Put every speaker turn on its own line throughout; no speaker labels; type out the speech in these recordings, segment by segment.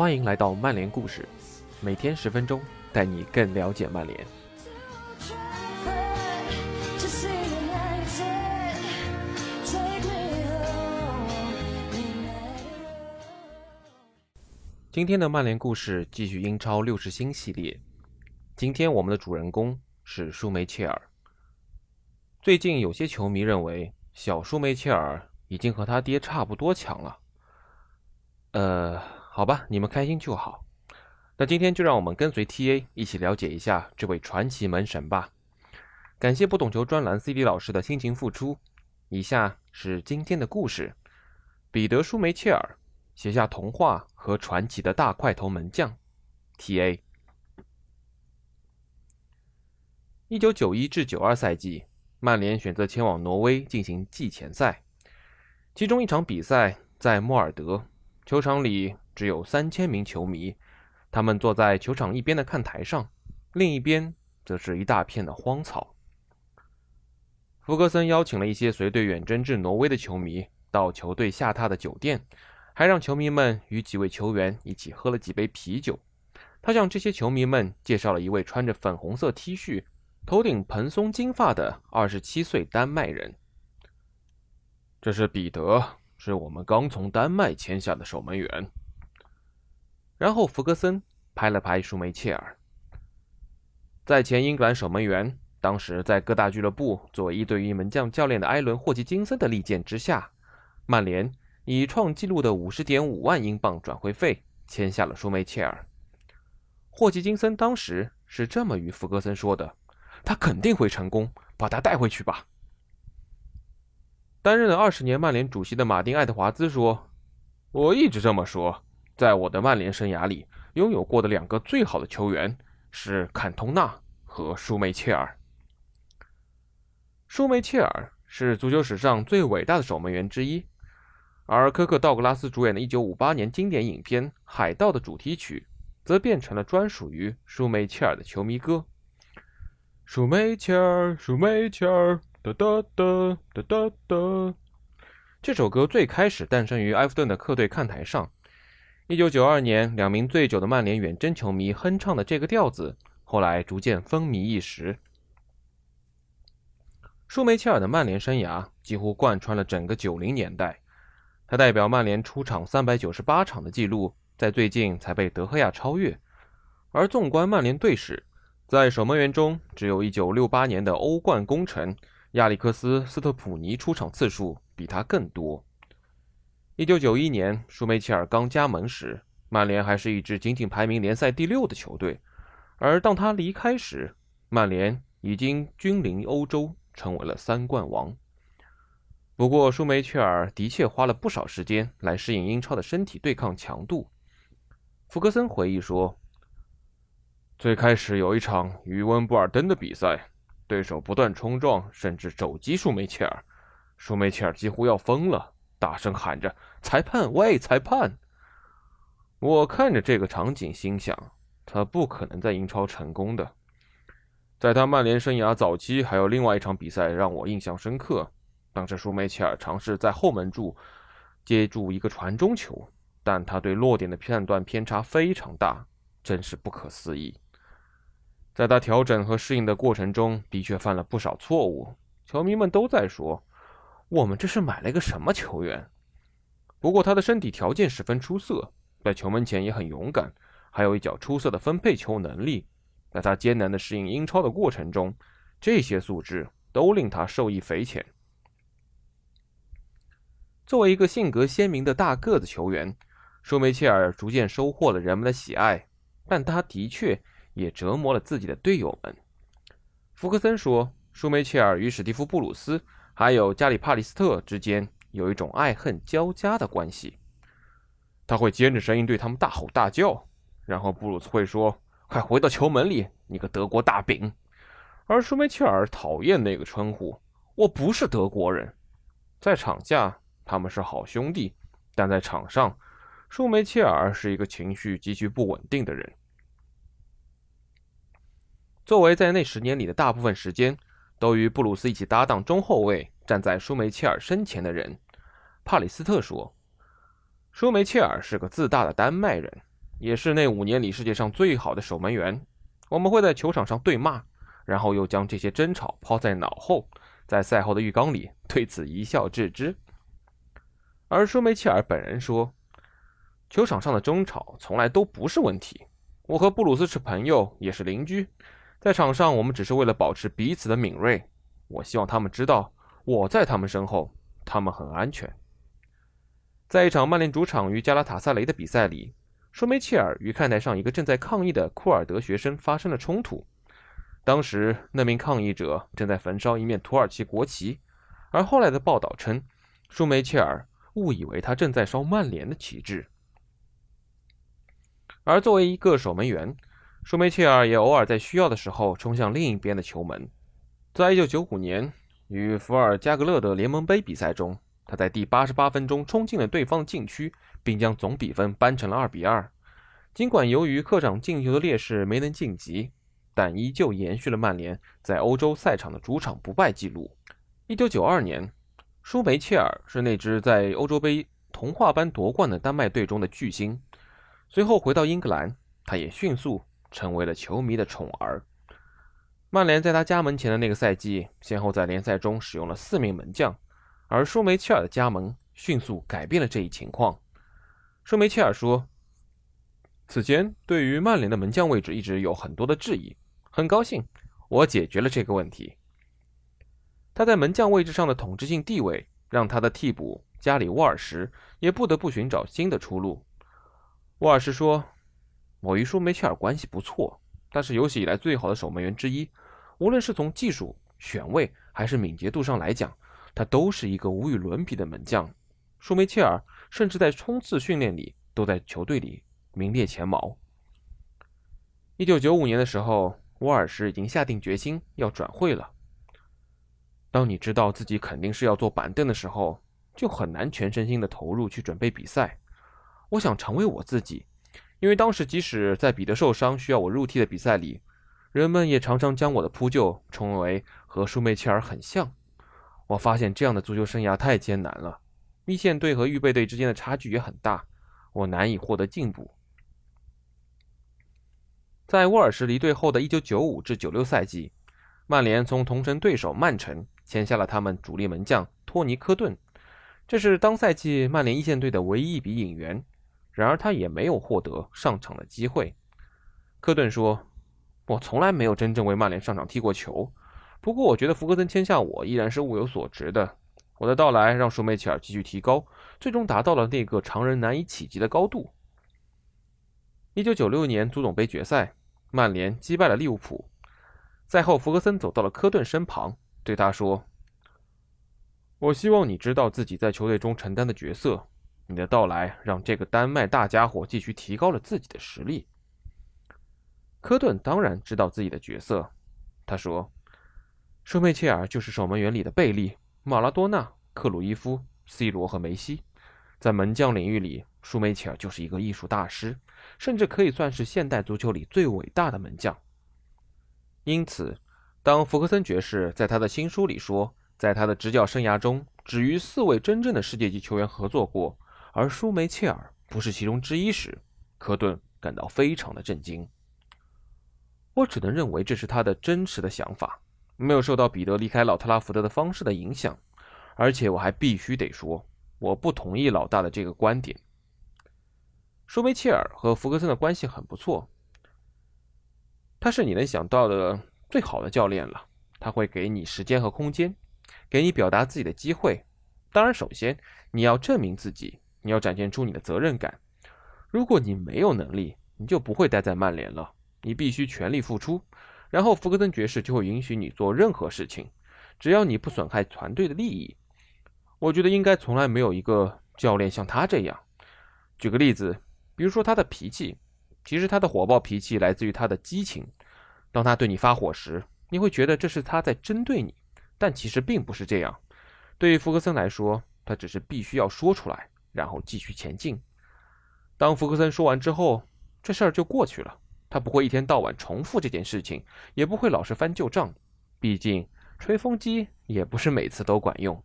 欢迎来到曼联故事，每天十分钟，带你更了解曼联。今天的曼联故事继续英超六十星系列。今天我们的主人公是舒梅切尔。最近有些球迷认为，小舒梅切尔已经和他爹差不多强了。呃，好吧，你们开心就好。那今天就让我们跟随 TA 一起了解一下这位传奇门神吧。感谢不懂球专栏 CD 老师的辛勤付出。以下是今天的故事：彼得·舒梅切尔。写下童话和传奇的大块头门将，T.A. 一九九一至九二赛季，曼联选择前往挪威进行季前赛，其中一场比赛在莫尔德球场里只有三千名球迷，他们坐在球场一边的看台上，另一边则是一大片的荒草。福格森邀请了一些随队远征至挪威的球迷到球队下榻的酒店。还让球迷们与几位球员一起喝了几杯啤酒。他向这些球迷们介绍了一位穿着粉红色 T 恤、头顶蓬松金发的二十七岁丹麦人。这是彼得，是我们刚从丹麦签下的守门员。然后福格森拍了拍舒梅切尔，在前英格兰守门员，当时在各大俱乐部作为一对一门将教练的埃伦·霍奇金森的力荐之下，曼联。以创纪录的五十点五万英镑转会费签下了舒梅切尔。霍奇金森当时是这么与福格森说的：“他肯定会成功，把他带回去吧。”担任了二十年曼联主席的马丁·爱德华兹说：“我一直这么说，在我的曼联生涯里，拥有过的两个最好的球员是坎通纳和舒梅切尔。舒梅切尔是足球史上最伟大的守门员之一。”而科克·道格拉斯主演的1958年经典影片《海盗》的主题曲，则变成了专属于舒梅切尔的球迷歌。舒梅切尔，舒梅切尔，哒哒哒哒哒哒。这首歌最开始诞生于埃弗顿的客队看台上。1992年，两名醉酒的曼联远征球迷哼唱的这个调子，后来逐渐风靡一时。舒梅切尔的曼联生涯几乎贯穿了整个90年代。他代表曼联出场三百九十八场的记录，在最近才被德赫亚超越。而纵观曼联队史，在守门员中，只有一九六八年的欧冠功臣亚历克斯·斯特普尼出场次数比他更多。一九九一年，舒梅切尔刚加盟时，曼联还是一支仅仅排名联赛第六的球队；而当他离开时，曼联已经君临欧洲，成为了三冠王。不过，舒梅切尔的确花了不少时间来适应英超的身体对抗强度。福格森回忆说：“最开始有一场与温布尔登的比赛，对手不断冲撞，甚至肘击舒梅切尔，舒梅切尔几乎要疯了，大声喊着‘裁判，喂，裁判！’我看着这个场景，心想他不可能在英超成功的。在他曼联生涯早期，还有另外一场比赛让我印象深刻。”当时舒梅切尔尝试在后门柱接住一个传中球，但他对落点的判断偏差非常大，真是不可思议。在他调整和适应的过程中，的确犯了不少错误。球迷们都在说：“我们这是买了一个什么球员？”不过他的身体条件十分出色，在球门前也很勇敢，还有一脚出色的分配球能力。在他艰难的适应英超的过程中，这些素质都令他受益匪浅。作为一个性格鲜明的大个子球员，舒梅切尔逐渐收获了人们的喜爱，但他的确也折磨了自己的队友们。福克森说，舒梅切尔与史蒂夫·布鲁斯还有加里·帕里斯特之间有一种爱恨交加的关系。他会尖着声音对他们大吼大叫，然后布鲁斯会说：“快回到球门里，你个德国大饼！”而舒梅切尔讨厌那个称呼：“我不是德国人。”在场下。他们是好兄弟，但在场上，舒梅切尔是一个情绪极其不稳定的人。作为在那十年里的大部分时间都与布鲁斯一起搭档中后卫，站在舒梅切尔身前的人，帕里斯特说：“舒梅切尔是个自大的丹麦人，也是那五年里世界上最好的守门员。我们会在球场上对骂，然后又将这些争吵抛在脑后，在赛后的浴缸里对此一笑置之。而舒梅切尔本人说，球场上的争吵从来都不是问题。我和布鲁斯是朋友，也是邻居，在场上我们只是为了保持彼此的敏锐。我希望他们知道我在他们身后，他们很安全。在一场曼联主场与加拉塔萨雷的比赛里，舒梅切尔与看台上一个正在抗议的库尔德学生发生了冲突。当时那名抗议者正在焚烧一面土耳其国旗，而后来的报道称，舒梅切尔误以为他正在烧曼联的旗帜。而作为一个守门员，舒梅切尔也偶尔在需要的时候冲向另一边的球门。在1995年与福尔加格勒的联盟杯比赛中，他在第88分钟冲进了对方的禁区，并将总比分扳成了2比2。尽管由于客场进球的劣势没能晋级，但依旧延续了曼联在欧洲赛场的主场不败记录。1992年，舒梅切尔是那支在欧洲杯童话般夺冠的丹麦队中的巨星。随后回到英格兰，他也迅速成为了球迷的宠儿。曼联在他加盟前的那个赛季，先后在联赛中使用了四名门将，而舒梅切尔的加盟迅速改变了这一情况。舒梅切尔说：“此前对于曼联的门将位置一直有很多的质疑，很高兴我解决了这个问题。”他在门将位置上的统治性地位，让他的替补加里沃尔什也不得不寻找新的出路。沃尔什说：“某一舒梅切尔关系不错，他是有史以来最好的守门员之一。”无论是从技术、选位还是敏捷度上来讲，他都是一个无与伦比的门将。舒梅切尔甚至在冲刺训练里都在球队里名列前茅。一九九五年的时候，沃尔什已经下定决心要转会了。当你知道自己肯定是要坐板凳的时候，就很难全身心的投入去准备比赛。我想成为我自己，因为当时即使在彼得受伤需要我入替的比赛里。人们也常常将我的扑救称为和舒梅切尔很像。我发现这样的足球生涯太艰难了，一线队和预备队之间的差距也很大，我难以获得进步。在沃尔什离队后的1995至96赛季，曼联从同城对手曼城签下了他们主力门将托尼·科顿，这是当赛季曼联一线队的唯一一笔引援。然而他也没有获得上场的机会。科顿说。我从来没有真正为曼联上场踢过球，不过我觉得福格森签下我依然是物有所值的。我的到来让舒梅切尔继续提高，最终达到了那个常人难以企及的高度。一九九六年足总杯决赛，曼联击败了利物浦。赛后，福格森走到了科顿身旁，对他说：“我希望你知道自己在球队中承担的角色。你的到来让这个丹麦大家伙继续提高了自己的实力。”科顿当然知道自己的角色，他说：“舒梅切尔就是守门员里的贝利、马拉多纳、克鲁伊夫、C 罗和梅西，在门将领域里，舒梅切尔就是一个艺术大师，甚至可以算是现代足球里最伟大的门将。”因此，当福克森爵士在他的新书里说，在他的执教生涯中只与四位真正的世界级球员合作过，而舒梅切尔不是其中之一时，科顿感到非常的震惊。我只能认为这是他的真实的想法，没有受到彼得离开老特拉福德的方式的影响。而且我还必须得说，我不同意老大的这个观点。舒梅切尔和福格森的关系很不错，他是你能想到的最好的教练了。他会给你时间和空间，给你表达自己的机会。当然，首先你要证明自己，你要展现出你的责任感。如果你没有能力，你就不会待在曼联了。你必须全力付出，然后福格森爵士就会允许你做任何事情，只要你不损害团队的利益。我觉得应该从来没有一个教练像他这样。举个例子，比如说他的脾气，其实他的火爆脾气来自于他的激情。当他对你发火时，你会觉得这是他在针对你，但其实并不是这样。对于福格森来说，他只是必须要说出来，然后继续前进。当福格森说完之后，这事儿就过去了。他不会一天到晚重复这件事情，也不会老是翻旧账。毕竟吹风机也不是每次都管用。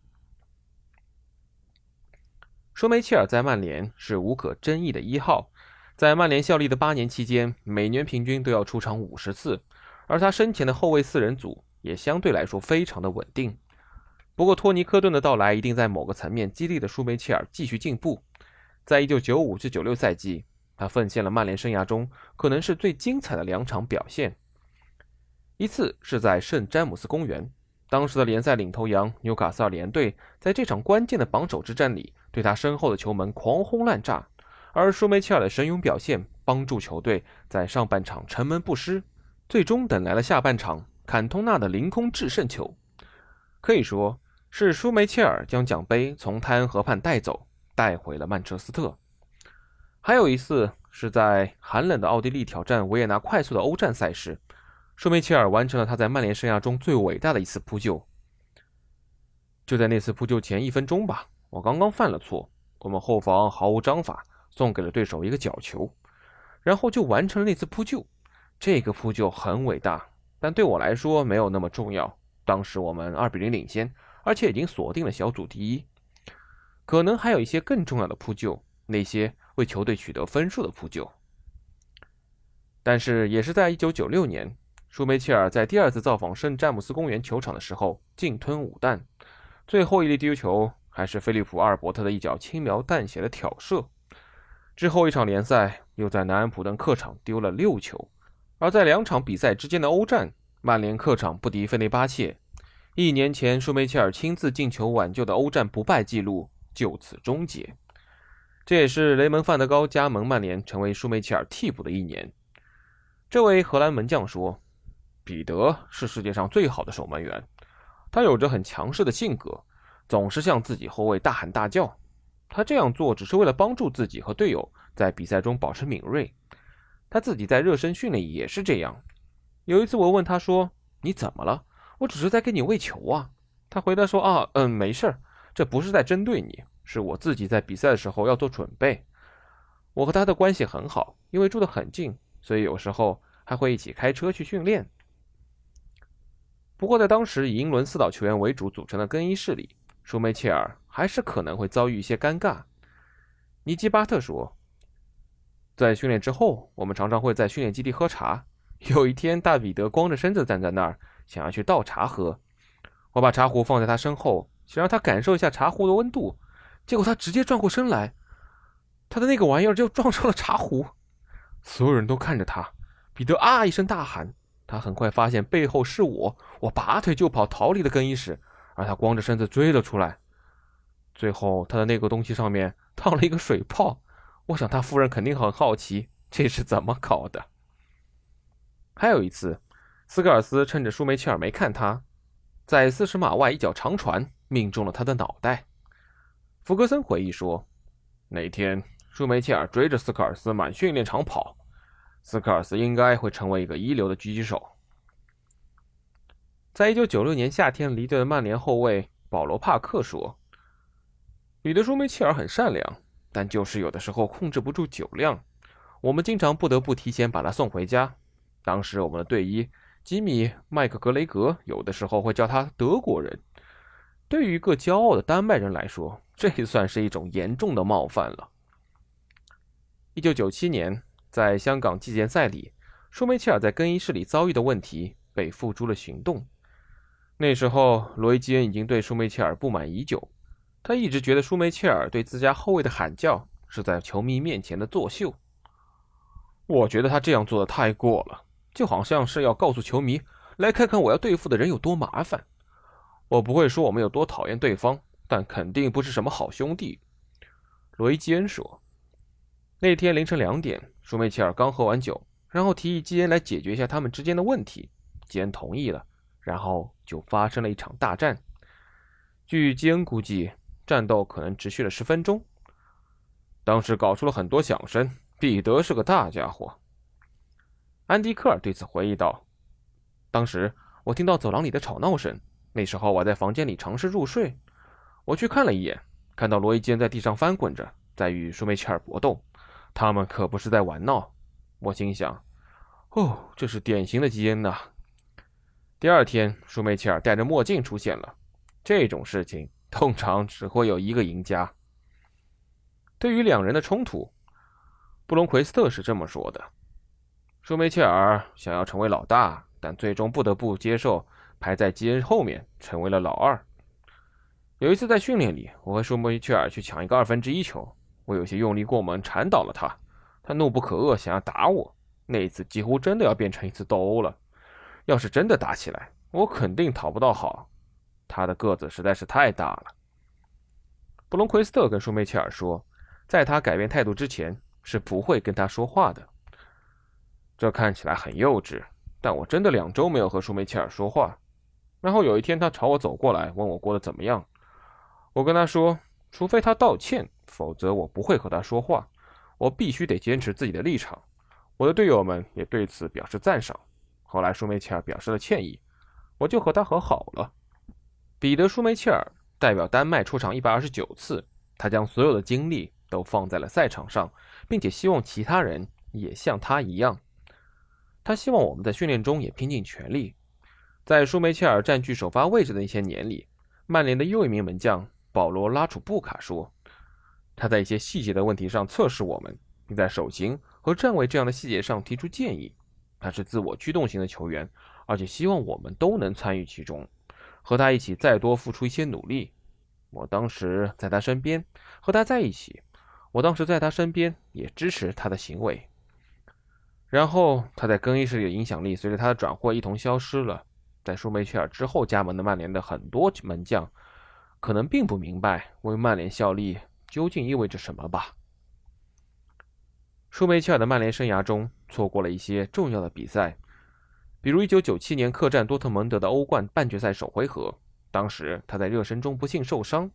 舒梅切尔在曼联是无可争议的一号，在曼联效力的八年期间，每年平均都要出场五十次，而他身前的后卫四人组也相对来说非常的稳定。不过，托尼·科顿的到来一定在某个层面激励了舒梅切尔继续进步。在一九九五至九六赛季，他奉献了曼联生涯中可能是最精彩的两场表现。一次是在圣詹姆斯公园，当时的联赛领头羊纽卡斯尔联队在这场关键的榜首之战里，对他身后的球门狂轰滥炸。而舒梅切尔的神勇表现帮助球队在上半场城门不失，最终等来了下半场坎通纳的凌空制胜球。可以说是舒梅切尔将奖杯从泰恩河畔带走，带回了曼彻斯特。还有一次是在寒冷的奥地利挑战维也纳快速的欧战赛事，舒梅切尔完成了他在曼联生涯中最伟大的一次扑救。就在那次扑救前一分钟吧，我刚刚犯了错，我们后防毫无章法。送给了对手一个角球，然后就完成了那次扑救。这个扑救很伟大，但对我来说没有那么重要。当时我们二比零领先，而且已经锁定了小组第一。可能还有一些更重要的扑救，那些为球队取得分数的扑救。但是也是在1996年，舒梅切尔在第二次造访圣詹姆斯公园球场的时候净吞五弹，最后一粒丢球还是菲利普·阿尔伯特的一脚轻描淡写的挑射。之后一场联赛又在南安普顿客场丢了六球，而在两场比赛之间的欧战，曼联客场不敌费内巴切，一年前舒梅切尔亲自进球挽救的欧战不败记录就此终结。这也是雷蒙·范德高加盟曼联成为舒梅切尔替补的一年。这位荷兰门将说：“彼得是世界上最好的守门员，他有着很强势的性格，总是向自己后卫大喊大叫。”他这样做只是为了帮助自己和队友在比赛中保持敏锐。他自己在热身训练也是这样。有一次我问他说：“你怎么了？”“我只是在给你喂球啊。”他回答说：“啊，嗯，没事儿，这不是在针对你，是我自己在比赛的时候要做准备。”我和他的关系很好，因为住得很近，所以有时候还会一起开车去训练。不过在当时以英伦四岛球员为主组成的更衣室里，舒梅切尔。还是可能会遭遇一些尴尬。尼基巴特说：“在训练之后，我们常常会在训练基地喝茶。有一天，大彼得光着身子站在那儿，想要去倒茶喝。我把茶壶放在他身后，想让他感受一下茶壶的温度。结果他直接转过身来，他的那个玩意儿就撞上了茶壶。所有人都看着他。彼得啊一声大喊。他很快发现背后是我，我拔腿就跑，逃离了更衣室，而他光着身子追了出来。”最后，他的那个东西上面 烫了一个水泡，我想他夫人肯定很好奇这是怎么搞的。还有一次，斯科尔斯趁着舒梅切尔没看他，在四十码外一脚长传命中了他的脑袋。福格森回忆说：“那天舒梅切尔追着斯科尔斯满训练场跑，斯科尔斯应该会成为一个一流的狙击手。”在一九九六年夏天离队的曼联后卫保罗·帕克说。彼得·舒梅切尔很善良，但就是有的时候控制不住酒量，我们经常不得不提前把他送回家。当时我们的队医吉米·麦克格雷格有的时候会叫他德国人。对于一个骄傲的丹麦人来说，这算是一种严重的冒犯了。一九九七年，在香港季前赛里，舒梅切尔在更衣室里遭遇的问题被付诸了行动。那时候，罗伊·基恩已经对舒梅切尔不满已久。他一直觉得舒梅切尔对自家后卫的喊叫是在球迷面前的作秀。我觉得他这样做的太过了，就好像是要告诉球迷来看看我要对付的人有多麻烦。我不会说我们有多讨厌对方，但肯定不是什么好兄弟。罗伊·基恩说：“那天凌晨两点，舒梅切尔刚喝完酒，然后提议基恩来解决一下他们之间的问题。基恩同意了，然后就发生了一场大战。据基恩估计。”战斗可能持续了十分钟，当时搞出了很多响声。彼得是个大家伙，安迪克尔对此回忆道：“当时我听到走廊里的吵闹声，那时候我在房间里尝试入睡。我去看了一眼，看到罗伊坚在地上翻滚着，在与舒梅切尔搏斗。他们可不是在玩闹。我心想：哦，这是典型的基恩呐。第二天，舒梅切尔戴着墨镜出现了。这种事情。通常只会有一个赢家。对于两人的冲突，布隆奎斯特是这么说的：“舒梅切尔想要成为老大，但最终不得不接受排在基恩后面，成为了老二。有一次在训练里，我和舒梅切尔去抢一个二分之一球，我有些用力过猛，铲倒了他，他怒不可遏，想要打我。那一次几乎真的要变成一次斗殴了。要是真的打起来，我肯定讨不到好。他的个子实在是太大了。”布隆奎斯特跟舒梅切尔说，在他改变态度之前。是不会跟他说话的。这看起来很幼稚，但我真的两周没有和舒梅切尔说话。然后有一天，他朝我走过来，问我过得怎么样。我跟他说，除非他道歉，否则我不会和他说话。我必须得坚持自己的立场。我的队友们也对此表示赞赏。后来，舒梅切尔表示了歉意，我就和他和好了。彼得·舒梅切尔代表丹麦出场一百二十九次，他将所有的精力。都放在了赛场上，并且希望其他人也像他一样。他希望我们在训练中也拼尽全力。在舒梅切尔占据首发位置的那些年里，曼联的又一名门将保罗·拉楚布卡说：“他在一些细节的问题上测试我们，并在手型和站位这样的细节上提出建议。他是自我驱动型的球员，而且希望我们都能参与其中，和他一起再多付出一些努力。我当时在他身边，和他在一起。”我当时在他身边，也支持他的行为。然后他在更衣室里的影响力随着他的转会一同消失了。在舒梅切尔之后加盟的曼联的很多门将，可能并不明白为曼联效力究竟意味着什么吧。舒梅切尔的曼联生涯中错过了一些重要的比赛，比如1997年客战多特蒙德的欧冠半决赛首回合，当时他在热身中不幸受伤；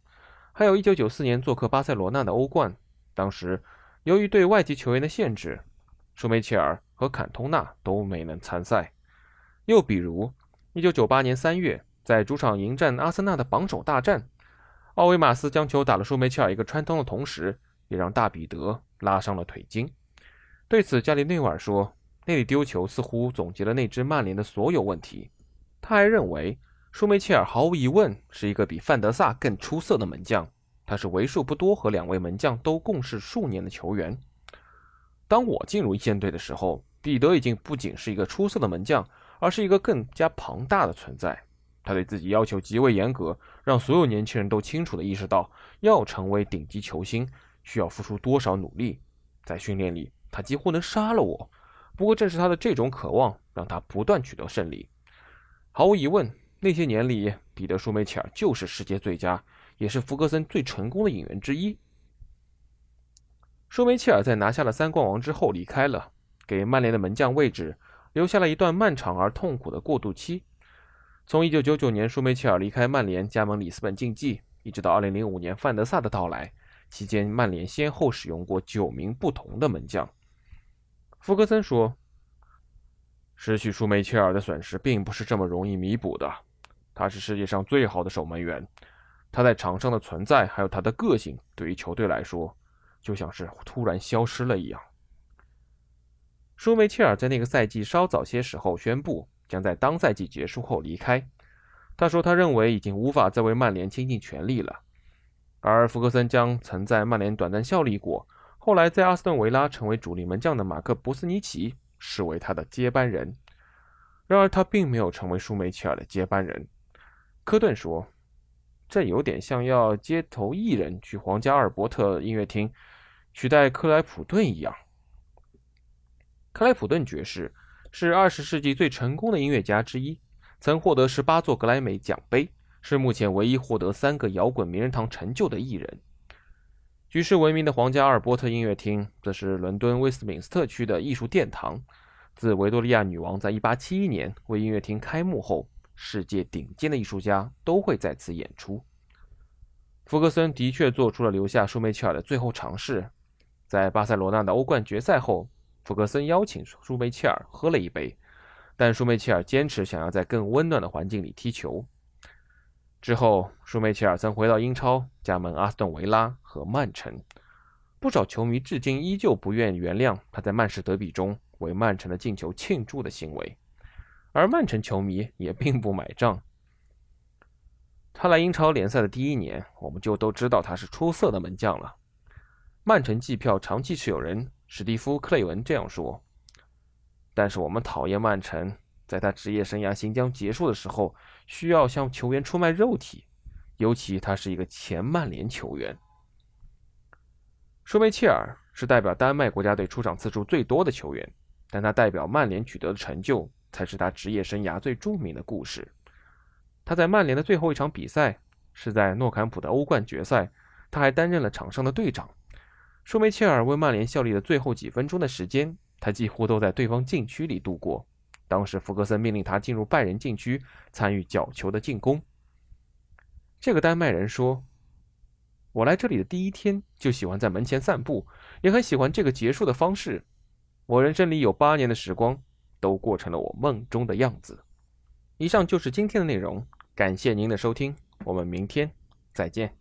还有1994年做客巴塞罗那的欧冠。当时，由于对外籍球员的限制，舒梅切尔和坎通纳都没能参赛。又比如，1998年3月，在主场迎战阿森纳的榜首大战，奥维马斯将球打了舒梅切尔一个穿通的同时，也让大彼得拉伤了腿筋。对此，加里内瓦尔说：“那里丢球似乎总结了那支曼联的所有问题。”他还认为，舒梅切尔毫无疑问是一个比范德萨更出色的门将。他是为数不多和两位门将都共事数年的球员。当我进入一线队的时候，彼得已经不仅是一个出色的门将，而是一个更加庞大的存在。他对自己要求极为严格，让所有年轻人都清楚地意识到，要成为顶级球星需要付出多少努力。在训练里，他几乎能杀了我。不过，正是他的这种渴望，让他不断取得胜利。毫无疑问，那些年里，彼得·舒梅切尔就是世界最佳。也是福格森最成功的引援之一。舒梅切尔在拿下了三冠王之后离开了，给曼联的门将位置留下了一段漫长而痛苦的过渡期。从1999年舒梅切尔离开曼联加盟里斯本竞技，一直到2005年范德萨的到来，期间曼联先后使用过九名不同的门将。福格森说：“失去舒梅切尔的损失并不是这么容易弥补的，他是世界上最好的守门员。”他在场上的存在，还有他的个性，对于球队来说，就像是突然消失了一样。舒梅切尔在那个赛季稍早些时候宣布，将在当赛季结束后离开。他说，他认为已经无法再为曼联倾尽全力了。而福格森将曾在曼联短暂效力过，后来在阿斯顿维拉成为主力门将的马克·博斯尼奇视为他的接班人。然而，他并没有成为舒梅切尔的接班人。科顿说。这有点像要街头艺人去皇家阿尔伯特音乐厅取代克莱普顿一样。克莱普顿爵士是二十世纪最成功的音乐家之一，曾获得十八座格莱美奖杯，是目前唯一获得三个摇滚名人堂成就的艺人。举世闻名的皇家阿尔伯特音乐厅，则是伦敦威斯敏斯特区的艺术殿堂。自维多利亚女王在一八七一年为音乐厅开幕后。世界顶尖的艺术家都会在此演出。福格森的确做出了留下舒梅切尔的最后尝试，在巴塞罗那的欧冠决赛后，弗格森邀请舒梅切尔喝了一杯，但舒梅切尔坚持想要在更温暖的环境里踢球。之后，舒梅切尔曾回到英超，加盟阿斯顿维拉和曼城。不少球迷至今依旧不愿原谅他在曼市德比中为曼城的进球庆祝的行为。而曼城球迷也并不买账。他来英超联赛的第一年，我们就都知道他是出色的门将了。曼城季票长期持有人史蒂夫·克雷文这样说：“但是我们讨厌曼城，在他职业生涯行将结束的时候，需要向球员出卖肉体，尤其他是一个前曼联球员。”舒梅切尔是代表丹麦国家队出场次数最多的球员，但他代表曼联取得的成就才是他职业生涯最著名的故事。他在曼联的最后一场比赛是在诺坎普的欧冠决赛，他还担任了场上的队长。舒梅切尔为曼联效力的最后几分钟的时间，他几乎都在对方禁区里度过。当时福格森命令他进入拜仁禁区参与角球的进攻。这个丹麦人说。我来这里的第一天就喜欢在门前散步，也很喜欢这个结束的方式。我人生里有八年的时光，都过成了我梦中的样子。以上就是今天的内容，感谢您的收听，我们明天再见。